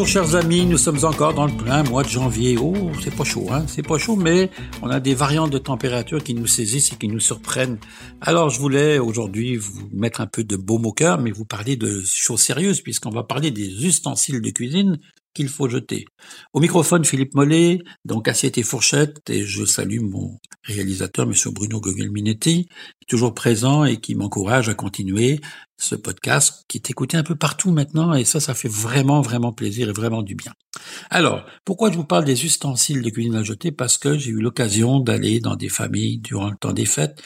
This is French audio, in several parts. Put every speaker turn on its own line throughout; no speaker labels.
Bonjour chers amis, nous sommes encore dans le plein mois de janvier. Oh, c'est pas chaud, hein, c'est pas chaud, mais on a des variantes de température qui nous saisissent et qui nous surprennent. Alors je voulais aujourd'hui vous mettre un peu de baume au cœur, mais vous parler de choses sérieuses puisqu'on va parler des ustensiles de cuisine qu'il faut jeter. Au microphone, Philippe Mollet, donc assiette et fourchette, et je salue mon réalisateur, Monsieur Bruno Guglielminetti, toujours présent et qui m'encourage à continuer ce podcast qui est écouté un peu partout maintenant, et ça, ça fait vraiment, vraiment plaisir et vraiment du bien. Alors, pourquoi je vous parle des ustensiles de cuisine à jeter? Parce que j'ai eu l'occasion d'aller dans des familles durant le temps des fêtes,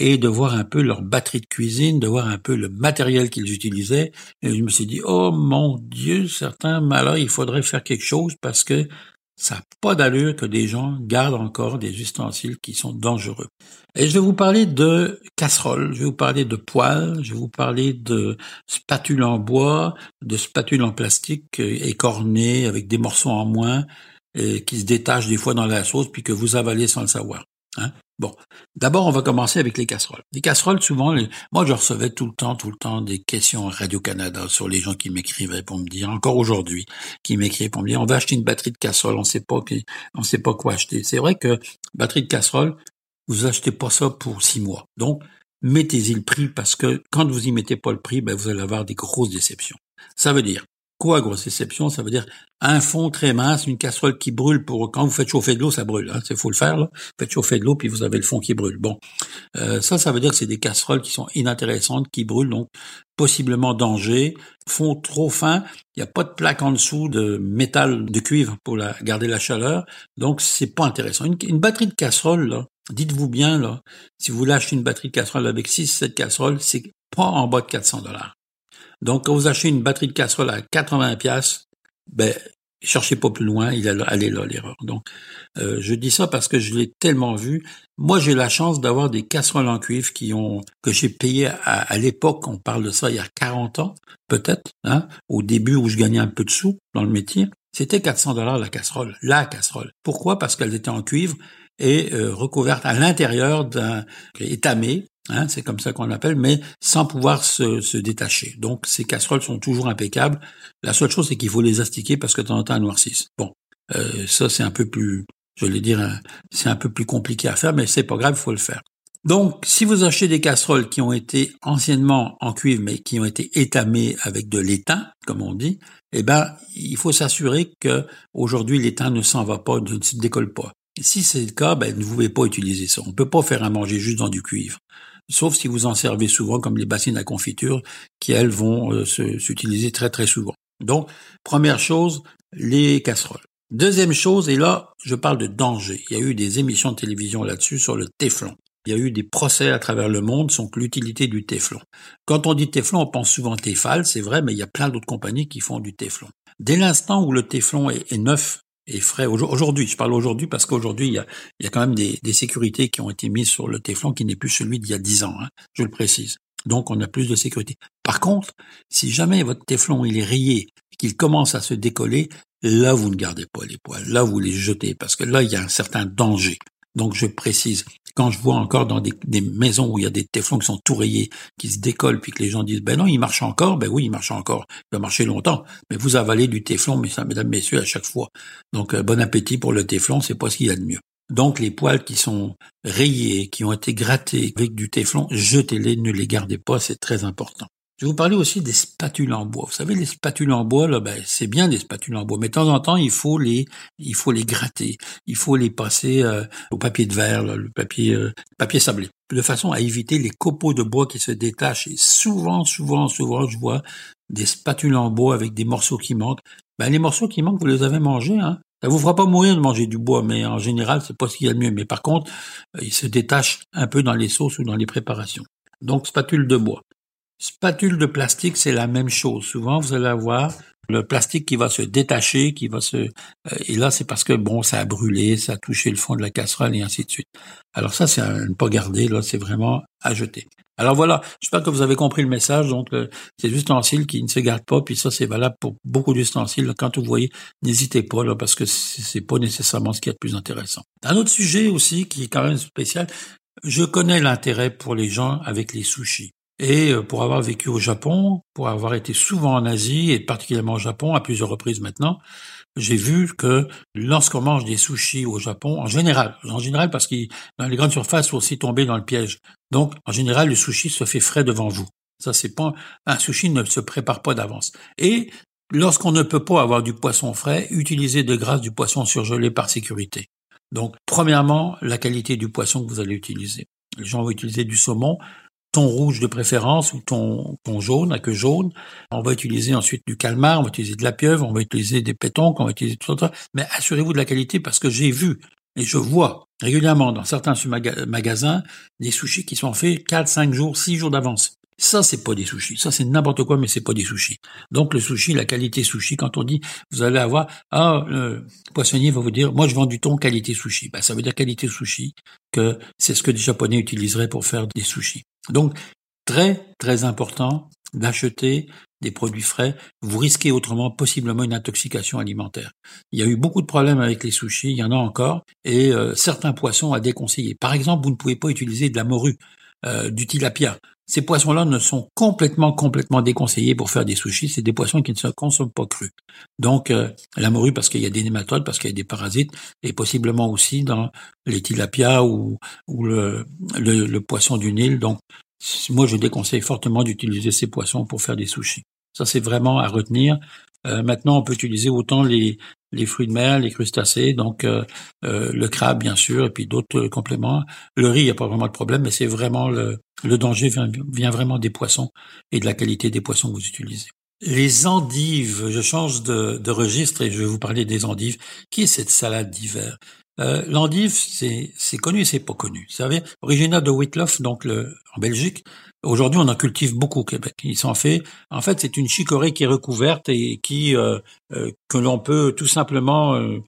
et de voir un peu leur batterie de cuisine, de voir un peu le matériel qu'ils utilisaient. Et je me suis dit, oh mon Dieu, certains malheurs, il faudrait faire quelque chose parce que ça n'a pas d'allure que des gens gardent encore des ustensiles qui sont dangereux. Et je vais vous parler de casseroles, je vais vous parler de poêles, je vais vous parler de spatules en bois, de spatules en plastique écornées avec des morceaux en moins, qui se détachent des fois dans la sauce puis que vous avalez sans le savoir. Hein? Bon, d'abord, on va commencer avec les casseroles. Les casseroles, souvent, moi, je recevais tout le temps, tout le temps des questions à Radio-Canada sur les gens qui m'écrivaient pour me dire, encore aujourd'hui, qui m'écrivent pour me dire, on va acheter une batterie de casserole, on sait pas, on sait pas quoi acheter. C'est vrai que batterie de casserole, vous achetez pas ça pour six mois. Donc, mettez-y le prix parce que quand vous y mettez pas le prix, ben, vous allez avoir des grosses déceptions. Ça veut dire, Quoi, grosse déception? Ça veut dire un fond très mince, une casserole qui brûle pour quand vous faites chauffer de l'eau, ça brûle. Hein, c'est faut le faire. Là. Vous faites chauffer de l'eau puis vous avez le fond qui brûle. Bon, euh, ça, ça veut dire que c'est des casseroles qui sont inintéressantes, qui brûlent donc possiblement danger. Fond trop fin, il n'y a pas de plaque en dessous de métal de cuivre pour garder la chaleur, donc c'est pas intéressant. Une, batterie de casserole, dites-vous bien là, si vous lâchez une batterie de casserole avec 6 7 casseroles, c'est pas en bas de 400 dollars. Donc, quand vous achetez une batterie de casserole à 80 pièces, ben, cherchez pas plus loin, il est là l'erreur. Donc, euh, je dis ça parce que je l'ai tellement vu. Moi, j'ai la chance d'avoir des casseroles en cuivre qui ont que j'ai payé à, l'époque. On parle de ça il y a 40 ans, peut-être, hein, au début où je gagnais un peu de sous dans le métier. C'était 400 dollars la casserole, la casserole. Pourquoi? Parce qu'elles étaient en cuivre et euh, recouvertes à l'intérieur d'un étamé Hein, c'est comme ça qu'on l'appelle, mais sans pouvoir se, détacher. Donc ces casseroles sont toujours impeccables. La seule chose, c'est qu'il faut les astiquer parce que de temps en temps, elles noircissent. Bon, euh, ça c'est un peu plus, je vais dire, c'est un peu plus compliqué à faire, mais c'est pas grave, il faut le faire. Donc, si vous achetez des casseroles qui ont été anciennement en cuivre, mais qui ont été étamées avec de l'étain, comme on dit, eh ben, il faut s'assurer que aujourd'hui l'étain ne s'en va pas, ne se décolle pas. Si c'est le cas, ben, ne vous pouvez pas utiliser ça. On peut pas faire à manger juste dans du cuivre sauf si vous en servez souvent comme les bassines à confiture qui, elles, vont euh, s'utiliser très très souvent. Donc, première chose, les casseroles. Deuxième chose, et là, je parle de danger. Il y a eu des émissions de télévision là-dessus sur le téflon. Il y a eu des procès à travers le monde sur l'utilité du téflon. Quand on dit téflon, on pense souvent Tefal, c'est vrai, mais il y a plein d'autres compagnies qui font du téflon. Dès l'instant où le téflon est neuf et frais. Aujourd'hui, je parle aujourd'hui parce qu'aujourd'hui, il y a, quand même des, sécurités qui ont été mises sur le téflon qui n'est plus celui d'il y a dix ans, hein, je le précise. Donc, on a plus de sécurité. Par contre, si jamais votre téflon il est rayé, qu'il commence à se décoller, là, vous ne gardez pas les poils. Là, vous les jetez parce que là, il y a un certain danger. Donc, je précise, quand je vois encore dans des, maisons où il y a des téflons qui sont tout rayés, qui se décollent, puis que les gens disent, ben non, il marche encore, ben oui, il marche encore, il va marcher longtemps, mais vous avalez du téflon, mesdames, messieurs, à chaque fois. Donc, euh, bon appétit pour le téflon, c'est pas ce qu'il y a de mieux. Donc, les poils qui sont rayés, qui ont été grattés avec du téflon, jetez-les, ne les gardez pas, c'est très important. Je vais vous parler aussi des spatules en bois. Vous savez, les spatules en bois, là, ben, c'est bien des spatules en bois, mais de temps en temps, il faut les, il faut les gratter, il faut les passer euh, au papier de verre, le papier, euh, papier sablé, de façon à éviter les copeaux de bois qui se détachent. Et souvent, souvent, souvent, je vois des spatules en bois avec des morceaux qui manquent. Ben, les morceaux qui manquent, vous les avez mangés, hein. Ça vous fera pas mourir de manger du bois, mais en général, c'est pas ce qu'il y a de mieux. Mais par contre, euh, il se détache un peu dans les sauces ou dans les préparations. Donc, spatule de bois. Spatule de plastique, c'est la même chose. Souvent, vous allez avoir le plastique qui va se détacher, qui va se... Euh, et là, c'est parce que, bon, ça a brûlé, ça a touché le fond de la casserole et ainsi de suite. Alors ça, c'est à ne pas garder, là, c'est vraiment à jeter. Alors voilà, j'espère que vous avez compris le message. Donc, euh, c'est ustensiles qui ne se gardent pas, puis ça, c'est valable pour beaucoup d'ustensiles. Quand vous voyez, n'hésitez pas, là, parce que c'est pas nécessairement ce qui est le plus intéressant. Un autre sujet aussi qui est quand même spécial, je connais l'intérêt pour les gens avec les sushis. Et euh, pour avoir vécu au Japon, pour avoir été souvent en Asie et particulièrement au Japon à plusieurs reprises maintenant, j'ai vu que lorsqu'on mange des sushis au Japon, en général, en général parce que dans les grandes surfaces, faut aussi tomber dans le piège. Donc, en général, le sushi se fait frais devant vous. Ça, c'est pas un sushi ne se prépare pas d'avance. Et lorsqu'on ne peut pas avoir du poisson frais, utilisez de grâce du poisson surgelé par sécurité. Donc, premièrement, la qualité du poisson que vous allez utiliser. Les gens vont utiliser du saumon, rouge de préférence ou ton, ton jaune, à queue jaune. On va utiliser ensuite du calmar, on va utiliser de la pieuvre, on va utiliser des pétonques, on va utiliser tout ça. Mais assurez-vous de la qualité parce que j'ai vu et je vois régulièrement dans certains magasins des sushis qui sont faits 4, 5 jours, 6 jours d'avance. Ça, c'est pas des sushis. Ça, c'est n'importe quoi, mais c'est pas des sushis. Donc, le sushi, la qualité sushi, quand on dit, vous allez avoir, ah, le poissonnier va vous dire, moi, je vends du thon qualité sushi. Ben, ça veut dire qualité sushi, que c'est ce que les Japonais utiliseraient pour faire des sushis. Donc, très, très important d'acheter des produits frais. Vous risquez autrement possiblement une intoxication alimentaire. Il y a eu beaucoup de problèmes avec les sushis, il y en a encore, et euh, certains poissons à déconseiller. Par exemple, vous ne pouvez pas utiliser de la morue, euh, du tilapia. Ces poissons-là ne sont complètement, complètement déconseillés pour faire des sushis. C'est des poissons qui ne se consomment pas crus. Donc, euh, la morue parce qu'il y a des nématodes, parce qu'il y a des parasites, et possiblement aussi dans les tilapias ou, ou le, le, poisson du Nil. Donc, moi, je déconseille fortement d'utiliser ces poissons pour faire des sushis. Ça, c'est vraiment à retenir. Euh, maintenant, on peut utiliser autant les, fruits de mer, les crustacés, donc euh, euh, le crabe bien sûr, et puis d'autres compléments. Le riz, il n'y a pas vraiment de problème, mais c'est vraiment le, danger vient, vient, vraiment des poissons et de la qualité des poissons que vous utilisez. Les endives, je change de, de registre et je vais vous parler des endives. Qui est cette salade d'hiver? Euh, L'endive, c'est, connu et c'est pas connu. Vous savez, originaire de Whitloff, donc le, en Belgique, Aujourd'hui, on en cultive beaucoup au Québec. Il s'en fait. En fait, c'est une chicorée qui est recouverte et qui euh, euh, que l'on peut tout simplement euh,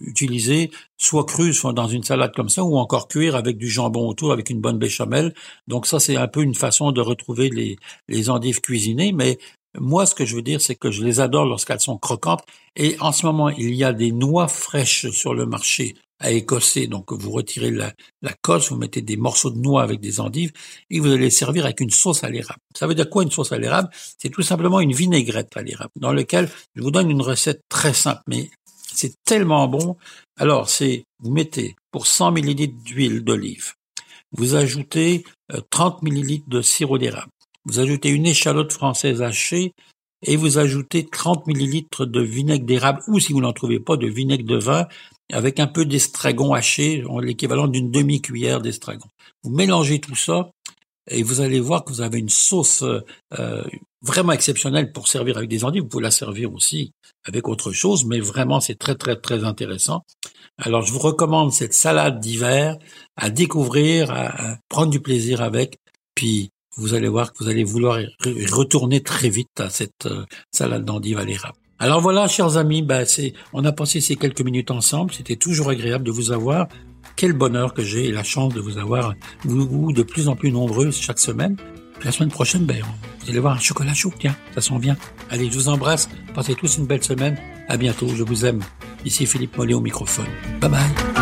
utiliser, soit crue, soit dans une salade comme ça, ou encore cuire avec du jambon autour, avec une bonne béchamel. Donc ça, c'est un peu une façon de retrouver les, les endives cuisinées. Mais moi, ce que je veux dire, c'est que je les adore lorsqu'elles sont croquantes. Et en ce moment, il y a des noix fraîches sur le marché à écosser. Donc vous retirez la, la cosse, vous mettez des morceaux de noix avec des endives et vous allez les servir avec une sauce à l'érable. Ça veut dire quoi une sauce à l'érable? C'est tout simplement une vinaigrette à l'érable dans lequel je vous donne une recette très simple, mais c'est tellement bon. Alors c'est vous mettez pour 100 millilitres d'huile d'olive, vous ajoutez 30 euh, millilitres de sirop d'érable, vous ajoutez une échalote française hachée et vous ajoutez 30 millilitres de vinaigre d'érable ou si vous n'en trouvez pas de vinaigre de vin avec un peu d'estragon haché, l'équivalent d'une demi-cuillère d'estragon. Vous mélangez tout ça et vous allez voir que vous avez une sauce euh, vraiment exceptionnelle pour servir avec des endives. Vous pouvez la servir aussi avec autre chose, mais vraiment c'est très très très intéressant. Alors je vous recommande cette salade d'hiver à découvrir, à, prendre du plaisir avec, puis vous allez voir que vous allez vouloir retourner très vite à cette euh, salade d'endives à l'érable. Alors voilà, chers amis, bah c'est, on a passé ces quelques minutes ensemble. C'était toujours agréable de vous avoir. Quel bonheur que j'ai la chance de vous avoir, vous, de plus en plus nombreux chaque semaine. La semaine prochaine, ben, vous allez voir un chocolat chaud, tiens, ça sent bien. Allez, je vous embrasse. Passez tous une belle semaine. À bientôt, je vous aime. Ici Philippe Mollet au microphone. Bye bye.